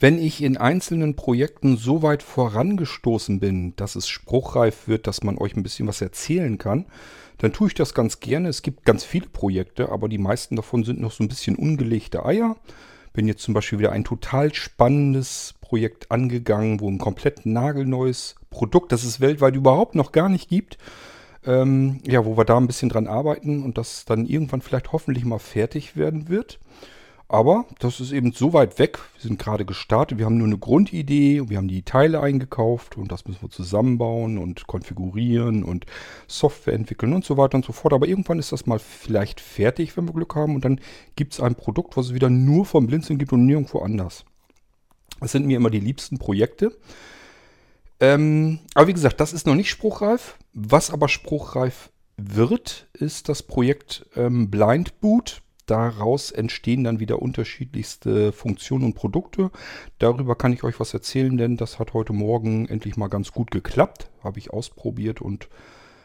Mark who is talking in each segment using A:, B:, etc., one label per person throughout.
A: Wenn ich in einzelnen Projekten so weit vorangestoßen bin, dass es spruchreif wird, dass man euch ein bisschen was erzählen kann, dann tue ich das ganz gerne. Es gibt ganz viele Projekte, aber die meisten davon sind noch so ein bisschen ungelegte Eier. Bin jetzt zum Beispiel wieder ein total spannendes Projekt angegangen, wo ein komplett nagelneues Produkt, das es weltweit überhaupt noch gar nicht gibt, ähm, ja, wo wir da ein bisschen dran arbeiten und das dann irgendwann vielleicht hoffentlich mal fertig werden wird. Aber das ist eben so weit weg. Wir sind gerade gestartet. Wir haben nur eine Grundidee. Wir haben die Teile eingekauft und das müssen wir zusammenbauen und konfigurieren und Software entwickeln und so weiter und so fort. Aber irgendwann ist das mal vielleicht fertig, wenn wir Glück haben. Und dann gibt es ein Produkt, was es wieder nur vom Blinzeln gibt und nirgendwo anders. Das sind mir immer die liebsten Projekte. Ähm, aber wie gesagt, das ist noch nicht spruchreif. Was aber spruchreif wird, ist das Projekt ähm, Blind Boot daraus entstehen dann wieder unterschiedlichste Funktionen und Produkte. Darüber kann ich euch was erzählen, denn das hat heute Morgen endlich mal ganz gut geklappt. Habe ich ausprobiert und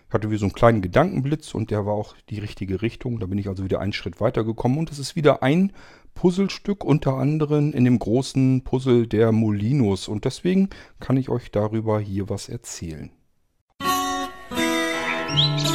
A: hatte wie so einen kleinen Gedankenblitz und der war auch die richtige Richtung. Da bin ich also wieder einen Schritt weiter gekommen und es ist wieder ein Puzzlestück unter anderem in dem großen Puzzle der Molinos und deswegen kann ich euch darüber hier was erzählen. Musik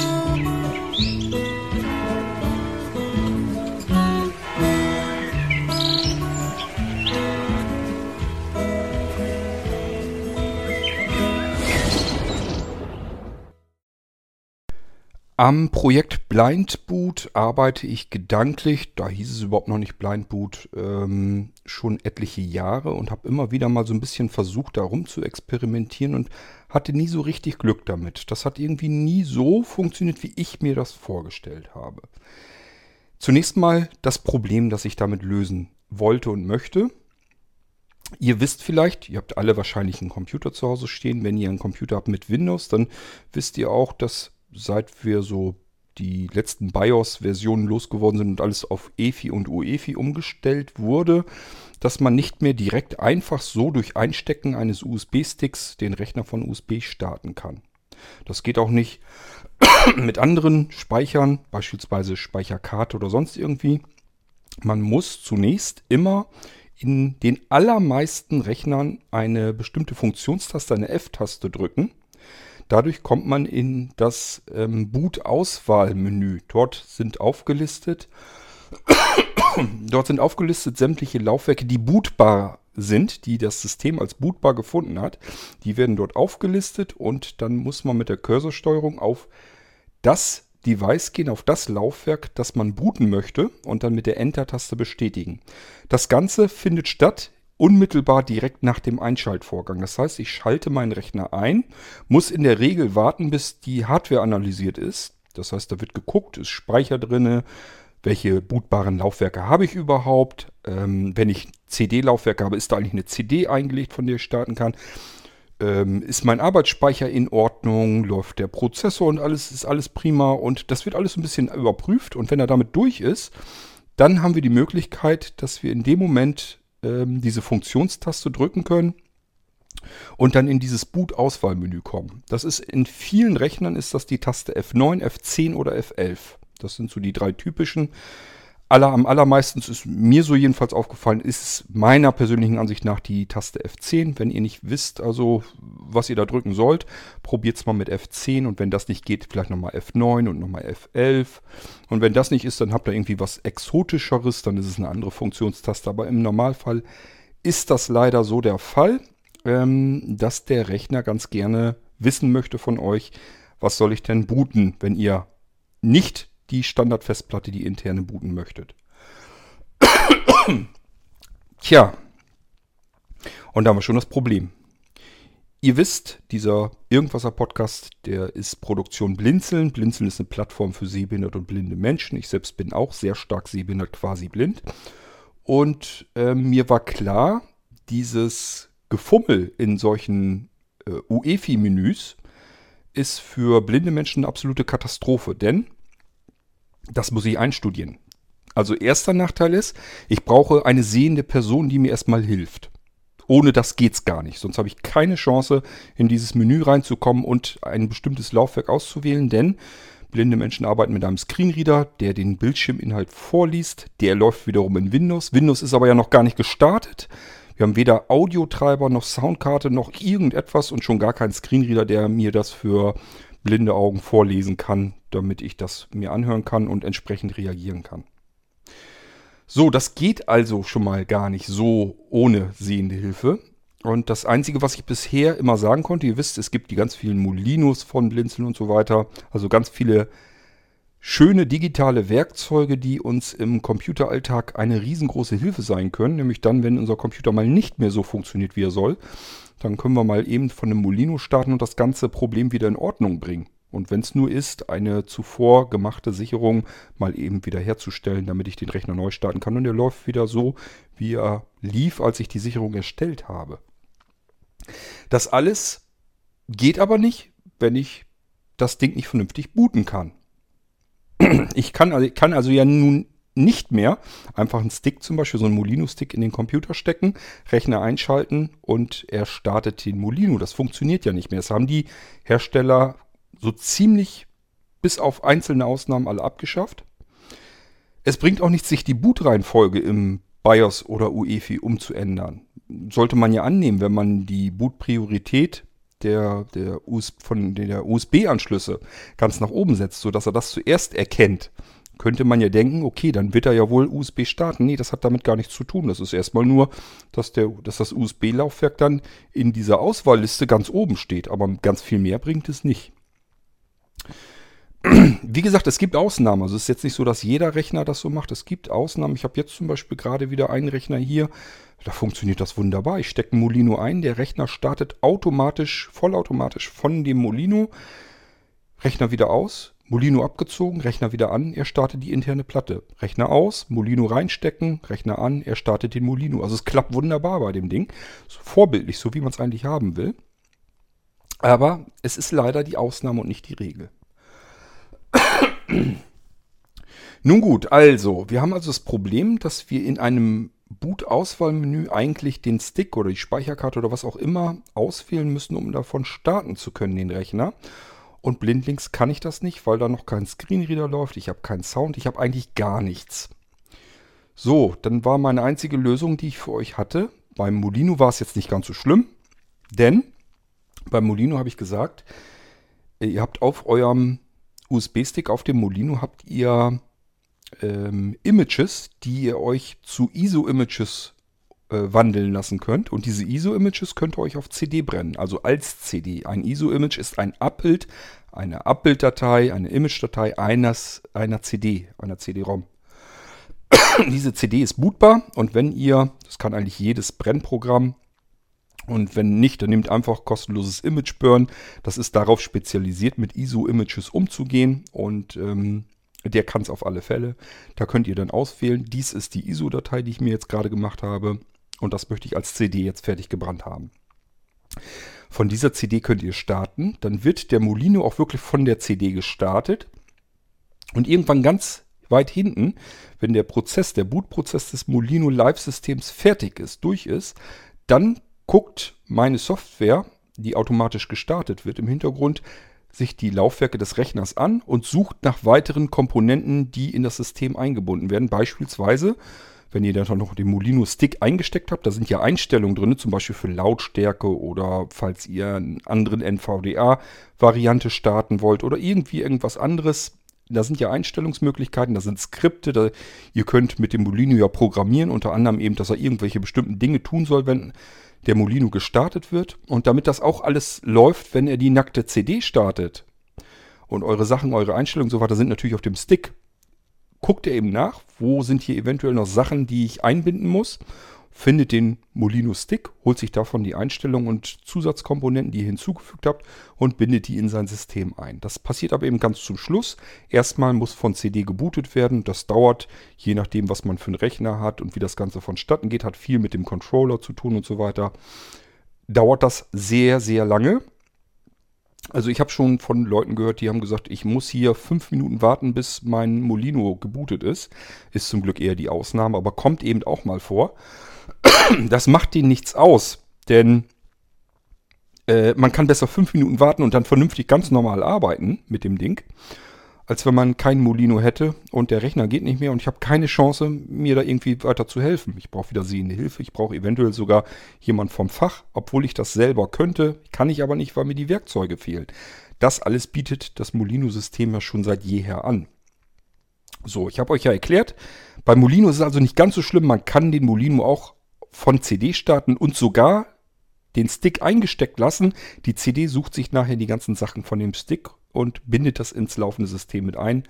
A: Am Projekt Blind Boot arbeite ich gedanklich, da hieß es überhaupt noch nicht Blind Boot, ähm, schon etliche Jahre und habe immer wieder mal so ein bisschen versucht, darum zu experimentieren und hatte nie so richtig Glück damit. Das hat irgendwie nie so funktioniert, wie ich mir das vorgestellt habe. Zunächst mal das Problem, das ich damit lösen wollte und möchte. Ihr wisst vielleicht, ihr habt alle wahrscheinlich einen Computer zu Hause stehen. Wenn ihr einen Computer habt mit Windows, dann wisst ihr auch, dass seit wir so die letzten BIOS-Versionen losgeworden sind und alles auf EFI und UEFI umgestellt wurde, dass man nicht mehr direkt einfach so durch Einstecken eines USB-Sticks den Rechner von USB starten kann. Das geht auch nicht mit anderen Speichern, beispielsweise Speicherkarte oder sonst irgendwie. Man muss zunächst immer in den allermeisten Rechnern eine bestimmte Funktionstaste, eine F-Taste drücken Dadurch kommt man in das ähm, Boot-Auswahlmenü. Dort sind aufgelistet, dort sind aufgelistet sämtliche Laufwerke, die bootbar sind, die das System als bootbar gefunden hat. Die werden dort aufgelistet und dann muss man mit der Cursorsteuerung auf das Device gehen, auf das Laufwerk, das man booten möchte und dann mit der Enter-Taste bestätigen. Das Ganze findet statt unmittelbar direkt nach dem Einschaltvorgang. Das heißt, ich schalte meinen Rechner ein, muss in der Regel warten, bis die Hardware analysiert ist. Das heißt, da wird geguckt, ist Speicher drin, welche bootbaren Laufwerke habe ich überhaupt. Ähm, wenn ich CD-Laufwerke habe, ist da eigentlich eine CD eingelegt, von der ich starten kann. Ähm, ist mein Arbeitsspeicher in Ordnung? Läuft der Prozessor und alles ist alles prima? Und das wird alles ein bisschen überprüft. Und wenn er damit durch ist, dann haben wir die Möglichkeit, dass wir in dem Moment ähm, diese Funktionstaste drücken können und dann in dieses Boot-Auswahlmenü kommen. Das ist in vielen Rechnern ist das die Taste F9, F10 oder F11. Das sind so die drei typischen aller, am allermeisten ist mir so jedenfalls aufgefallen, ist meiner persönlichen Ansicht nach die Taste F10. Wenn ihr nicht wisst, also was ihr da drücken sollt, probiert es mal mit F10 und wenn das nicht geht, vielleicht nochmal F9 und nochmal F11. Und wenn das nicht ist, dann habt ihr irgendwie was Exotischeres, dann ist es eine andere Funktionstaste. Aber im Normalfall ist das leider so der Fall, ähm, dass der Rechner ganz gerne wissen möchte von euch, was soll ich denn booten, wenn ihr nicht die Standardfestplatte, die interne booten möchtet. Tja, und da haben wir schon das Problem. Ihr wisst, dieser Irgendwasser-Podcast, der ist Produktion Blinzeln. Blinzeln ist eine Plattform für sehbehinderte und blinde Menschen. Ich selbst bin auch sehr stark sehbehindert, quasi blind. Und äh, mir war klar, dieses Gefummel in solchen äh, UEFI-Menüs ist für blinde Menschen eine absolute Katastrophe. Denn das muss ich einstudieren. Also erster Nachteil ist, ich brauche eine sehende Person, die mir erstmal hilft. Ohne das geht's gar nicht. Sonst habe ich keine Chance, in dieses Menü reinzukommen und ein bestimmtes Laufwerk auszuwählen, denn blinde Menschen arbeiten mit einem Screenreader, der den Bildschirminhalt vorliest. Der läuft wiederum in Windows. Windows ist aber ja noch gar nicht gestartet. Wir haben weder Audiotreiber noch Soundkarte noch irgendetwas und schon gar keinen Screenreader, der mir das für blinde Augen vorlesen kann, damit ich das mir anhören kann und entsprechend reagieren kann. So, das geht also schon mal gar nicht so ohne sehende Hilfe. Und das Einzige, was ich bisher immer sagen konnte, ihr wisst, es gibt die ganz vielen Molinos von Blinzeln und so weiter. Also ganz viele schöne digitale Werkzeuge, die uns im Computeralltag eine riesengroße Hilfe sein können. Nämlich dann, wenn unser Computer mal nicht mehr so funktioniert, wie er soll. Dann können wir mal eben von einem Molino starten und das ganze Problem wieder in Ordnung bringen. Und wenn es nur ist, eine zuvor gemachte Sicherung mal eben wieder herzustellen, damit ich den Rechner neu starten kann. Und er läuft wieder so, wie er lief, als ich die Sicherung erstellt habe. Das alles geht aber nicht, wenn ich das Ding nicht vernünftig booten kann. Ich kann, also, kann also ja nun nicht mehr einfach einen Stick, zum Beispiel so einen Molino-Stick in den Computer stecken, Rechner einschalten und er startet den Molino. Das funktioniert ja nicht mehr. Das haben die Hersteller so ziemlich bis auf einzelne Ausnahmen alle abgeschafft. Es bringt auch nichts, sich die Bootreihenfolge im BIOS oder UEFI umzuändern. Sollte man ja annehmen, wenn man die Bootpriorität der, der, US, von der USB-Anschlüsse ganz nach oben setzt, sodass er das zuerst erkennt, könnte man ja denken, okay, dann wird er ja wohl USB starten. Nee, das hat damit gar nichts zu tun. Das ist erstmal nur, dass, der, dass das USB-Laufwerk dann in dieser Auswahlliste ganz oben steht. Aber ganz viel mehr bringt es nicht. Wie gesagt, es gibt Ausnahmen. Also es ist jetzt nicht so, dass jeder Rechner das so macht. Es gibt Ausnahmen. Ich habe jetzt zum Beispiel gerade wieder einen Rechner hier. Da funktioniert das wunderbar. Ich stecke Molino ein. Der Rechner startet automatisch, vollautomatisch von dem Molino. Rechner wieder aus. Molino abgezogen, Rechner wieder an, er startet die interne Platte. Rechner aus, Molino reinstecken, Rechner an, er startet den Molino. Also es klappt wunderbar bei dem Ding. So vorbildlich, so wie man es eigentlich haben will. Aber es ist leider die Ausnahme und nicht die Regel. Nun gut, also, wir haben also das Problem, dass wir in einem Boot-Auswahlmenü eigentlich den Stick oder die Speicherkarte oder was auch immer auswählen müssen, um davon starten zu können, den Rechner. Und blindlings kann ich das nicht, weil da noch kein Screenreader läuft. Ich habe keinen Sound, ich habe eigentlich gar nichts. So, dann war meine einzige Lösung, die ich für euch hatte. Beim Molino war es jetzt nicht ganz so schlimm, denn beim Molino habe ich gesagt, ihr habt auf eurem USB-Stick, auf dem Molino, habt ihr ähm, Images, die ihr euch zu ISO-Images äh, wandeln lassen könnt. Und diese ISO-Images könnt ihr euch auf CD brennen, also als CD. Ein ISO-Image ist ein Abbild, eine Abbilddatei, eine Image-Datei eines, einer CD, einer CD-ROM. Diese CD ist bootbar und wenn ihr, das kann eigentlich jedes Brennprogramm, und wenn nicht, dann nehmt einfach kostenloses Image Burn. Das ist darauf spezialisiert, mit ISO-Images umzugehen und ähm, der kann es auf alle Fälle. Da könnt ihr dann auswählen. Dies ist die ISO-Datei, die ich mir jetzt gerade gemacht habe und das möchte ich als CD jetzt fertig gebrannt haben. Von dieser CD könnt ihr starten. Dann wird der Molino auch wirklich von der CD gestartet. Und irgendwann ganz weit hinten, wenn der Prozess, der Bootprozess des Molino Live-Systems fertig ist, durch ist, dann guckt meine Software, die automatisch gestartet wird, im Hintergrund sich die Laufwerke des Rechners an und sucht nach weiteren Komponenten, die in das System eingebunden werden. Beispielsweise, wenn ihr dann noch den Molino Stick eingesteckt habt, da sind ja Einstellungen drin, zum Beispiel für Lautstärke oder falls ihr einen anderen NVDA-Variante starten wollt oder irgendwie irgendwas anderes. Da sind ja Einstellungsmöglichkeiten, da sind Skripte, da, ihr könnt mit dem Molino ja programmieren, unter anderem eben, dass er irgendwelche bestimmten Dinge tun soll, wenn der Molino gestartet wird. Und damit das auch alles läuft, wenn er die nackte CD startet und eure Sachen, eure Einstellungen und so weiter sind natürlich auf dem Stick, guckt er eben nach, wo sind hier eventuell noch Sachen, die ich einbinden muss findet den Molino Stick, holt sich davon die Einstellungen und Zusatzkomponenten, die ihr hinzugefügt habt und bindet die in sein System ein. Das passiert aber eben ganz zum Schluss. Erstmal muss von CD gebootet werden. Das dauert, je nachdem, was man für einen Rechner hat und wie das Ganze vonstatten geht, hat viel mit dem Controller zu tun und so weiter. Dauert das sehr, sehr lange. Also ich habe schon von Leuten gehört, die haben gesagt, ich muss hier fünf Minuten warten, bis mein Molino gebootet ist. Ist zum Glück eher die Ausnahme, aber kommt eben auch mal vor. Das macht denen nichts aus, denn äh, man kann besser fünf Minuten warten und dann vernünftig ganz normal arbeiten mit dem Ding, als wenn man keinen Molino hätte und der Rechner geht nicht mehr und ich habe keine Chance, mir da irgendwie weiter zu helfen. Ich brauche wieder sehende Hilfe, ich brauche eventuell sogar jemand vom Fach, obwohl ich das selber könnte, kann ich aber nicht, weil mir die Werkzeuge fehlen. Das alles bietet das Molino-System ja schon seit jeher an. So, ich habe euch ja erklärt, bei Molino ist es also nicht ganz so schlimm, man kann den Molino auch von CD starten und sogar den Stick eingesteckt lassen. Die CD sucht sich nachher die ganzen Sachen von dem Stick und bindet das ins laufende System mit ein.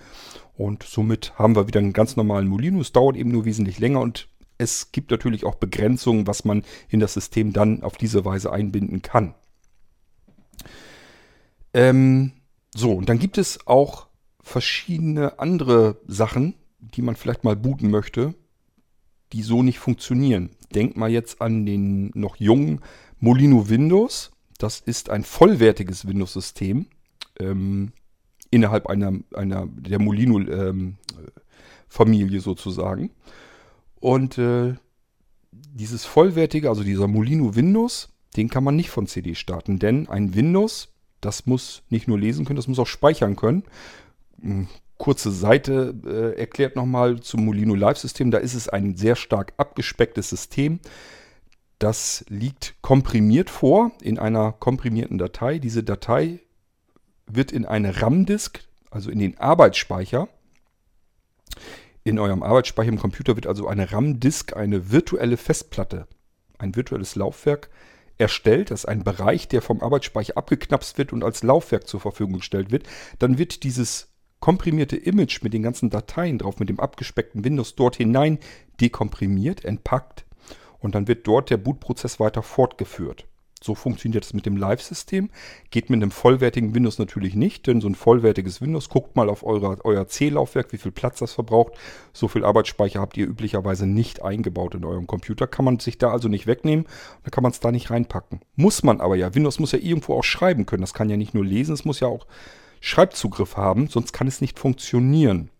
A: Und somit haben wir wieder einen ganz normalen Molino. Es dauert eben nur wesentlich länger und es gibt natürlich auch Begrenzungen, was man in das System dann auf diese Weise einbinden kann. Ähm, so, und dann gibt es auch verschiedene andere Sachen, die man vielleicht mal booten möchte, die so nicht funktionieren. Denkt mal jetzt an den noch jungen Molino Windows. Das ist ein vollwertiges Windows-System ähm, innerhalb einer, einer der Molino-Familie ähm, sozusagen. Und äh, dieses vollwertige, also dieser Molino Windows, den kann man nicht von CD starten, denn ein Windows, das muss nicht nur lesen können, das muss auch speichern können. Kurze Seite äh, erklärt nochmal zum Molino Live-System. Da ist es ein sehr stark abgespecktes System. Das liegt komprimiert vor in einer komprimierten Datei. Diese Datei wird in eine RAM-Disk, also in den Arbeitsspeicher, in eurem Arbeitsspeicher im Computer wird also eine RAM-Disk, eine virtuelle Festplatte, ein virtuelles Laufwerk erstellt. Das ist ein Bereich, der vom Arbeitsspeicher abgeknapst wird und als Laufwerk zur Verfügung gestellt wird. Dann wird dieses komprimierte Image mit den ganzen Dateien drauf, mit dem abgespeckten Windows dort hinein dekomprimiert, entpackt und dann wird dort der Bootprozess weiter fortgeführt. So funktioniert es mit dem Live-System. Geht mit einem vollwertigen Windows natürlich nicht, denn so ein vollwertiges Windows, guckt mal auf eure, euer C-Laufwerk, wie viel Platz das verbraucht. So viel Arbeitsspeicher habt ihr üblicherweise nicht eingebaut in eurem Computer. Kann man sich da also nicht wegnehmen, dann kann man es da nicht reinpacken. Muss man aber ja. Windows muss ja irgendwo auch schreiben können. Das kann ja nicht nur lesen, es muss ja auch Schreibzugriff haben, sonst kann es nicht funktionieren.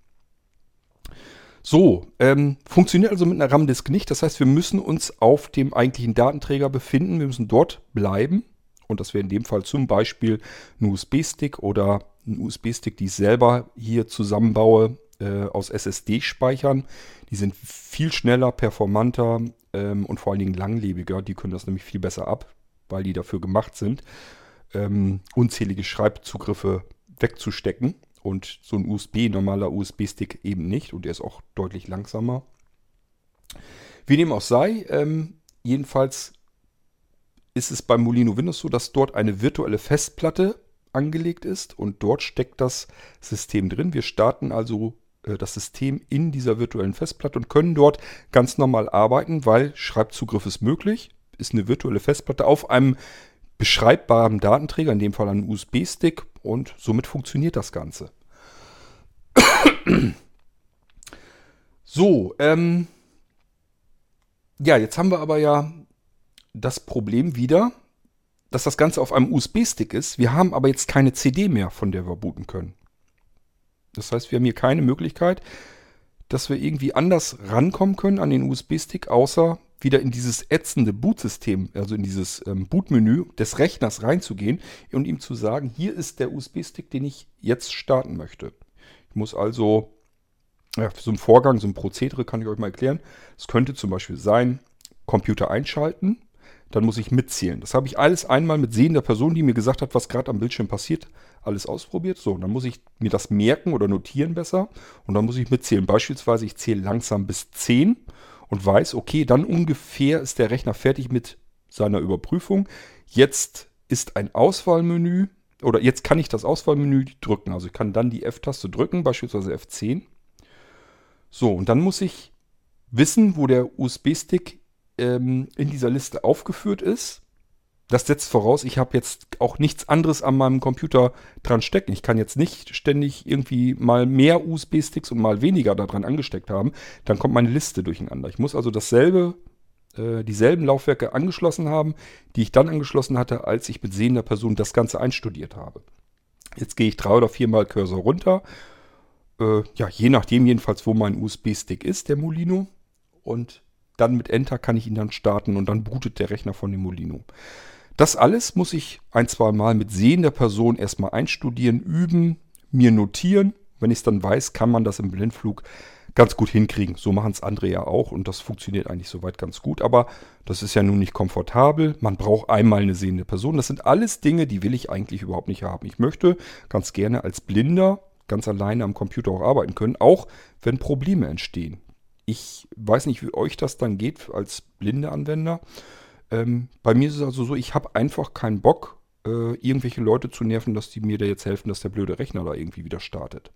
A: So, ähm, funktioniert also mit einer RAM-Disk nicht. Das heißt, wir müssen uns auf dem eigentlichen Datenträger befinden. Wir müssen dort bleiben. Und das wäre in dem Fall zum Beispiel ein USB-Stick oder ein USB-Stick, die ich selber hier zusammenbaue äh, aus SSD-Speichern. Die sind viel schneller, performanter ähm, und vor allen Dingen langlebiger. Die können das nämlich viel besser ab, weil die dafür gemacht sind, ähm, unzählige Schreibzugriffe wegzustecken. Und so ein USB, normaler USB-Stick eben nicht. Und der ist auch deutlich langsamer. Wie dem auch sei, ähm, jedenfalls ist es beim Molino Windows so, dass dort eine virtuelle Festplatte angelegt ist und dort steckt das System drin. Wir starten also äh, das System in dieser virtuellen Festplatte und können dort ganz normal arbeiten, weil Schreibzugriff ist möglich. Ist eine virtuelle Festplatte auf einem beschreibbaren Datenträger, in dem Fall ein USB-Stick und somit funktioniert das Ganze. so, ähm, ja, jetzt haben wir aber ja das Problem wieder, dass das Ganze auf einem USB-Stick ist. Wir haben aber jetzt keine CD mehr, von der wir booten können. Das heißt, wir haben hier keine Möglichkeit, dass wir irgendwie anders rankommen können an den USB-Stick, außer wieder in dieses ätzende Bootsystem, also in dieses ähm, Bootmenü des Rechners reinzugehen und ihm zu sagen, hier ist der USB-Stick, den ich jetzt starten möchte. Ich muss also, ja, so ein Vorgang, so ein Prozedere kann ich euch mal erklären. Es könnte zum Beispiel sein, Computer einschalten, dann muss ich mitzählen. Das habe ich alles einmal mit sehender Person, die mir gesagt hat, was gerade am Bildschirm passiert, alles ausprobiert. So, dann muss ich mir das merken oder notieren besser und dann muss ich mitzählen. Beispielsweise, ich zähle langsam bis 10 und weiß, okay, dann ungefähr ist der Rechner fertig mit seiner Überprüfung. Jetzt ist ein Auswahlmenü oder jetzt kann ich das Auswahlmenü drücken. Also ich kann dann die F-Taste drücken, beispielsweise F10. So, und dann muss ich wissen, wo der USB-Stick ähm, in dieser Liste aufgeführt ist. Das setzt voraus, ich habe jetzt auch nichts anderes an meinem Computer dran stecken. Ich kann jetzt nicht ständig irgendwie mal mehr USB-Sticks und mal weniger daran angesteckt haben. Dann kommt meine Liste durcheinander. Ich muss also dasselbe, äh, dieselben Laufwerke angeschlossen haben, die ich dann angeschlossen hatte, als ich mit sehender Person das Ganze einstudiert habe. Jetzt gehe ich drei oder viermal Cursor runter. Äh, ja, je nachdem jedenfalls, wo mein USB-Stick ist, der Molino. Und dann mit Enter kann ich ihn dann starten und dann bootet der Rechner von dem Molino. Das alles muss ich ein, zwei Mal mit sehender Person erstmal einstudieren, üben, mir notieren, Wenn ich es dann weiß, kann man das im Blindflug ganz gut hinkriegen. So machen es andere ja auch und das funktioniert eigentlich soweit ganz gut. Aber das ist ja nun nicht komfortabel. Man braucht einmal eine sehende Person. Das sind alles Dinge, die will ich eigentlich überhaupt nicht haben. Ich möchte ganz gerne als Blinder ganz alleine am Computer auch arbeiten können, auch wenn Probleme entstehen. Ich weiß nicht, wie euch das dann geht als blinde Anwender. Ähm, bei mir ist es also so, ich habe einfach keinen Bock, äh, irgendwelche Leute zu nerven, dass die mir da jetzt helfen, dass der blöde Rechner da irgendwie wieder startet.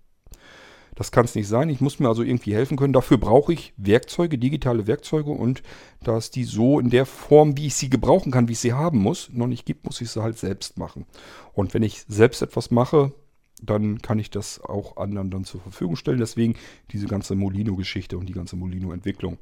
A: Das kann es nicht sein. Ich muss mir also irgendwie helfen können. Dafür brauche ich Werkzeuge, digitale Werkzeuge und da es die so in der Form, wie ich sie gebrauchen kann, wie ich sie haben muss, noch nicht gibt, muss ich sie halt selbst machen. Und wenn ich selbst etwas mache, dann kann ich das auch anderen dann zur Verfügung stellen. Deswegen diese ganze Molino-Geschichte und die ganze Molino-Entwicklung.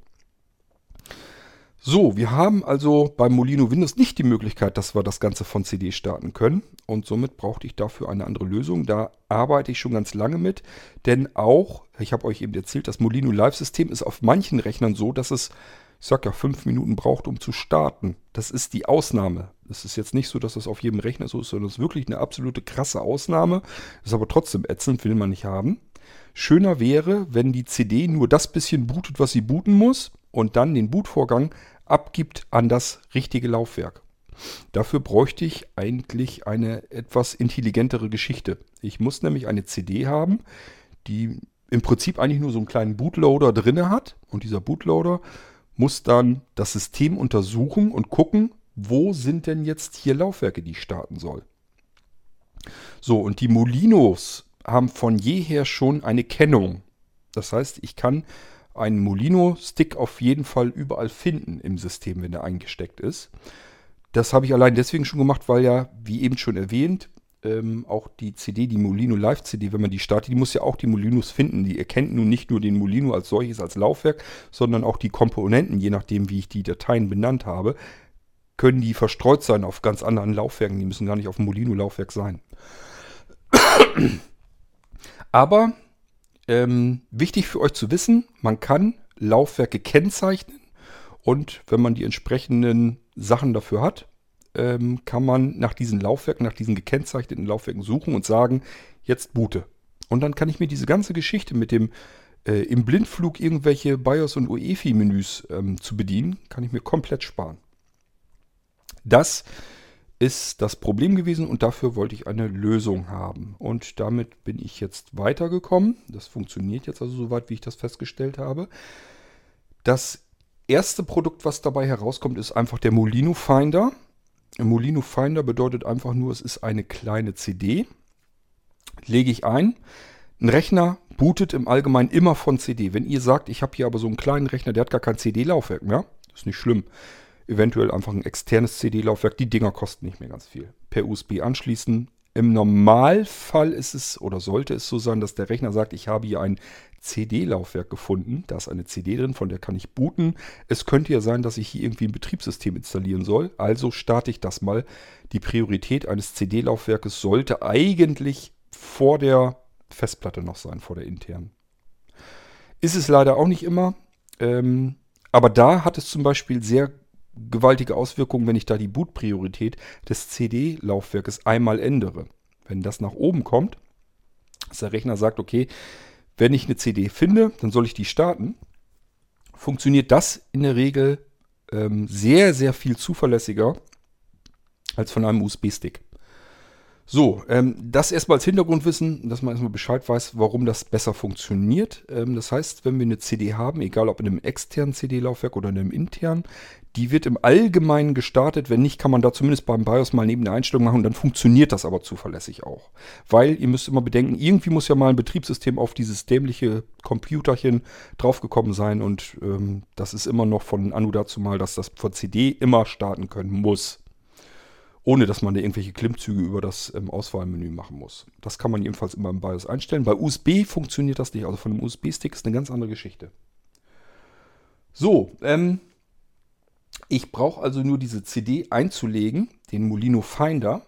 A: So, wir haben also beim Molino Windows nicht die Möglichkeit, dass wir das Ganze von CD starten können. Und somit brauchte ich dafür eine andere Lösung. Da arbeite ich schon ganz lange mit. Denn auch, ich habe euch eben erzählt, das Molino Live-System ist auf manchen Rechnern so, dass es, ich sag ja, fünf Minuten braucht, um zu starten. Das ist die Ausnahme. Es ist jetzt nicht so, dass das auf jedem Rechner so ist, sondern es ist wirklich eine absolute krasse Ausnahme. Ist aber trotzdem ätzend, will man nicht haben. Schöner wäre, wenn die CD nur das bisschen bootet, was sie booten muss und dann den Bootvorgang abgibt an das richtige Laufwerk. Dafür bräuchte ich eigentlich eine etwas intelligentere Geschichte. Ich muss nämlich eine CD haben, die im Prinzip eigentlich nur so einen kleinen Bootloader drinne hat und dieser Bootloader muss dann das System untersuchen und gucken, wo sind denn jetzt hier Laufwerke, die ich starten soll. So, und die Molinos haben von jeher schon eine Kennung. Das heißt, ich kann einen Molino-Stick auf jeden Fall überall finden im System, wenn er eingesteckt ist. Das habe ich allein deswegen schon gemacht, weil ja, wie eben schon erwähnt, ähm, auch die CD, die Molino Live CD, wenn man die startet, die muss ja auch die Molinos finden. Die erkennt nun nicht nur den Molino als solches, als Laufwerk, sondern auch die Komponenten, je nachdem, wie ich die Dateien benannt habe, können die verstreut sein auf ganz anderen Laufwerken. Die müssen gar nicht auf dem Molino-Laufwerk sein. Aber ähm, wichtig für euch zu wissen, man kann Laufwerke kennzeichnen und wenn man die entsprechenden Sachen dafür hat, ähm, kann man nach diesen Laufwerken, nach diesen gekennzeichneten Laufwerken suchen und sagen, jetzt boote. Und dann kann ich mir diese ganze Geschichte mit dem äh, im Blindflug irgendwelche BIOS und UEFI-Menüs ähm, zu bedienen, kann ich mir komplett sparen. Das ist das Problem gewesen und dafür wollte ich eine Lösung haben. Und damit bin ich jetzt weitergekommen. Das funktioniert jetzt also soweit, wie ich das festgestellt habe. Das erste Produkt, was dabei herauskommt, ist einfach der Molino Finder. Der Molino Finder bedeutet einfach nur, es ist eine kleine CD. Lege ich ein. Ein Rechner bootet im Allgemeinen immer von CD. Wenn ihr sagt, ich habe hier aber so einen kleinen Rechner, der hat gar kein CD-Laufwerk mehr, ist nicht schlimm eventuell einfach ein externes CD-Laufwerk. Die Dinger kosten nicht mehr ganz viel. Per USB anschließen. Im Normalfall ist es oder sollte es so sein, dass der Rechner sagt, ich habe hier ein CD-Laufwerk gefunden. Da ist eine CD drin, von der kann ich booten. Es könnte ja sein, dass ich hier irgendwie ein Betriebssystem installieren soll. Also starte ich das mal. Die Priorität eines CD-Laufwerkes sollte eigentlich vor der Festplatte noch sein, vor der internen. Ist es leider auch nicht immer. Ähm, aber da hat es zum Beispiel sehr gewaltige Auswirkungen, wenn ich da die Bootpriorität des CD-Laufwerkes einmal ändere. Wenn das nach oben kommt, dass der Rechner sagt, okay, wenn ich eine CD finde, dann soll ich die starten, funktioniert das in der Regel ähm, sehr, sehr viel zuverlässiger als von einem USB-Stick. So, ähm, das erstmal als Hintergrundwissen, dass man erstmal Bescheid weiß, warum das besser funktioniert. Ähm, das heißt, wenn wir eine CD haben, egal ob in einem externen CD-Laufwerk oder in einem internen, die wird im Allgemeinen gestartet. Wenn nicht, kann man da zumindest beim BIOS mal neben der Einstellung machen. Dann funktioniert das aber zuverlässig auch. Weil ihr müsst immer bedenken, irgendwie muss ja mal ein Betriebssystem auf dieses dämliche Computerchen draufgekommen sein. Und ähm, das ist immer noch von Anu dazu mal, dass das von CD immer starten können muss ohne dass man da irgendwelche Klimmzüge über das ähm, Auswahlmenü machen muss. Das kann man jedenfalls immer im BIOS einstellen. Bei USB funktioniert das nicht. Also von einem USB-Stick ist eine ganz andere Geschichte. So, ähm, ich brauche also nur diese CD einzulegen, den Molino Finder.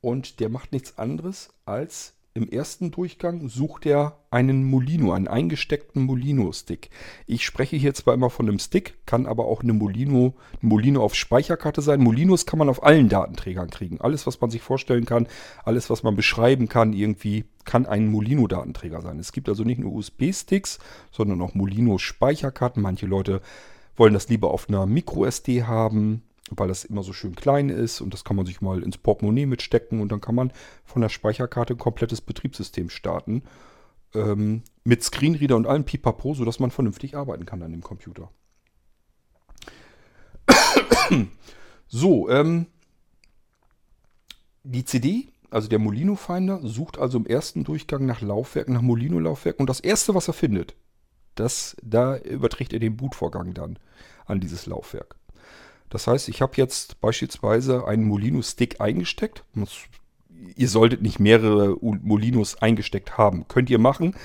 A: Und der macht nichts anderes, als im ersten Durchgang sucht er einen Molino, einen eingesteckten Molino-Stick. Ich spreche hier zwar immer von einem Stick, kann aber auch eine Molino, Molino auf Speicherkarte sein. Molinos kann man auf allen Datenträgern kriegen. Alles, was man sich vorstellen kann, alles, was man beschreiben kann, irgendwie kann ein Molino-Datenträger sein. Es gibt also nicht nur USB-Sticks, sondern auch Molino-Speicherkarten. Manche Leute wollen das lieber auf einer Micro-SD haben weil das immer so schön klein ist und das kann man sich mal ins Portemonnaie mitstecken und dann kann man von der Speicherkarte ein komplettes Betriebssystem starten. Ähm, mit Screenreader und allem Pipapo, sodass man vernünftig arbeiten kann an dem Computer. so, ähm, die CD, also der Molino Finder, sucht also im ersten Durchgang nach Laufwerken, nach Molino-Laufwerken und das erste, was er findet, das, da überträgt er den Bootvorgang dann an dieses Laufwerk. Das heißt, ich habe jetzt beispielsweise einen Molino-Stick eingesteckt. Ihr solltet nicht mehrere Molinos eingesteckt haben. Könnt ihr machen.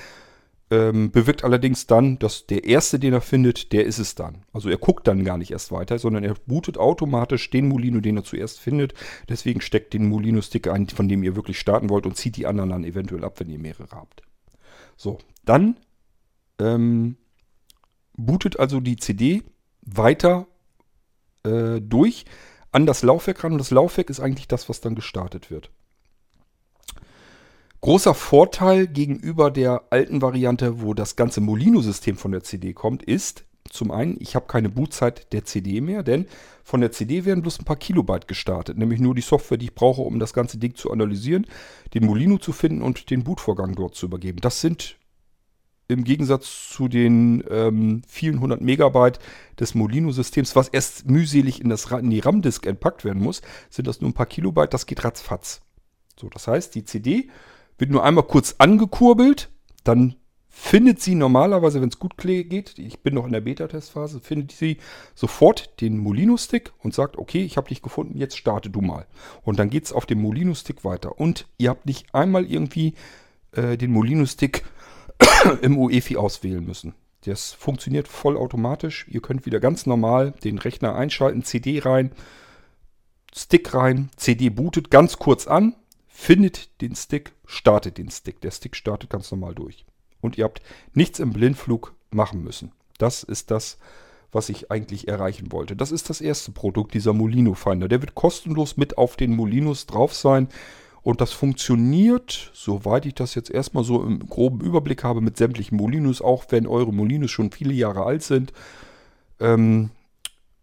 A: Ähm, bewirkt allerdings dann, dass der erste, den er findet, der ist es dann. Also er guckt dann gar nicht erst weiter, sondern er bootet automatisch den Molino, den er zuerst findet. Deswegen steckt den Molino-Stick ein, von dem ihr wirklich starten wollt und zieht die anderen dann eventuell ab, wenn ihr mehrere habt. So, dann ähm, bootet also die CD weiter äh, durch an das Laufwerk ran und das Laufwerk ist eigentlich das, was dann gestartet wird. Großer Vorteil gegenüber der alten Variante, wo das ganze Molino-System von der CD kommt, ist zum einen, ich habe keine Bootzeit der CD mehr, denn von der CD werden bloß ein paar Kilobyte gestartet, nämlich nur die Software, die ich brauche, um das ganze Ding zu analysieren, den Molino zu finden und den Bootvorgang dort zu übergeben. Das sind im Gegensatz zu den ähm, vielen hundert Megabyte des Molino-Systems, was erst mühselig in, das, in die RAM-Disk entpackt werden muss, sind das nur ein paar Kilobyte, das geht ratzfatz. So, das heißt, die CD wird nur einmal kurz angekurbelt, dann findet sie normalerweise, wenn es gut geht, ich bin noch in der Beta-Testphase, findet sie sofort den Molino-Stick und sagt, okay, ich habe dich gefunden, jetzt starte du mal. Und dann geht es auf dem Molino-Stick weiter. Und ihr habt nicht einmal irgendwie äh, den Molino-Stick im UEFI auswählen müssen. Das funktioniert vollautomatisch. Ihr könnt wieder ganz normal den Rechner einschalten, CD rein, Stick rein, CD bootet ganz kurz an, findet den Stick, startet den Stick. Der Stick startet ganz normal durch. Und ihr habt nichts im Blindflug machen müssen. Das ist das, was ich eigentlich erreichen wollte. Das ist das erste Produkt, dieser Molino Finder. Der wird kostenlos mit auf den Molinos drauf sein. Und das funktioniert, soweit ich das jetzt erstmal so im groben Überblick habe, mit sämtlichen Molinos, auch wenn eure Molinos schon viele Jahre alt sind. Ähm,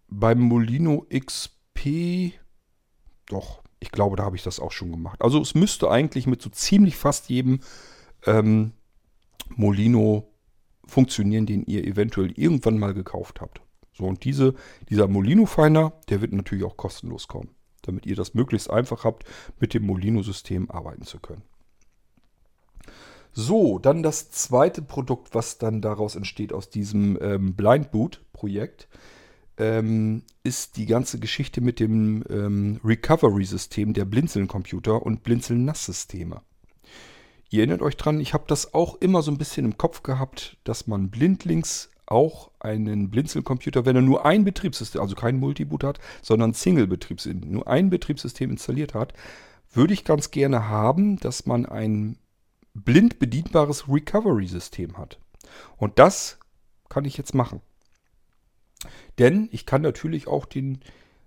A: beim Molino XP, doch, ich glaube, da habe ich das auch schon gemacht. Also es müsste eigentlich mit so ziemlich fast jedem ähm, Molino funktionieren, den ihr eventuell irgendwann mal gekauft habt. So, und diese, dieser Molino-Finder, der wird natürlich auch kostenlos kommen damit ihr das möglichst einfach habt, mit dem Molino-System arbeiten zu können. So, dann das zweite Produkt, was dann daraus entsteht aus diesem ähm, Blind Boot-Projekt, ähm, ist die ganze Geschichte mit dem ähm, Recovery-System der Blinzeln-Computer und Blinzeln-Nass-Systeme. Ihr erinnert euch dran, ich habe das auch immer so ein bisschen im Kopf gehabt, dass man blindlings auch einen Blinzelcomputer, wenn er nur ein Betriebssystem, also kein Multiboot hat, sondern Single-Betriebssystem, nur ein Betriebssystem installiert hat, würde ich ganz gerne haben, dass man ein blind bedienbares Recovery-System hat. Und das kann ich jetzt machen. Denn ich kann natürlich auch den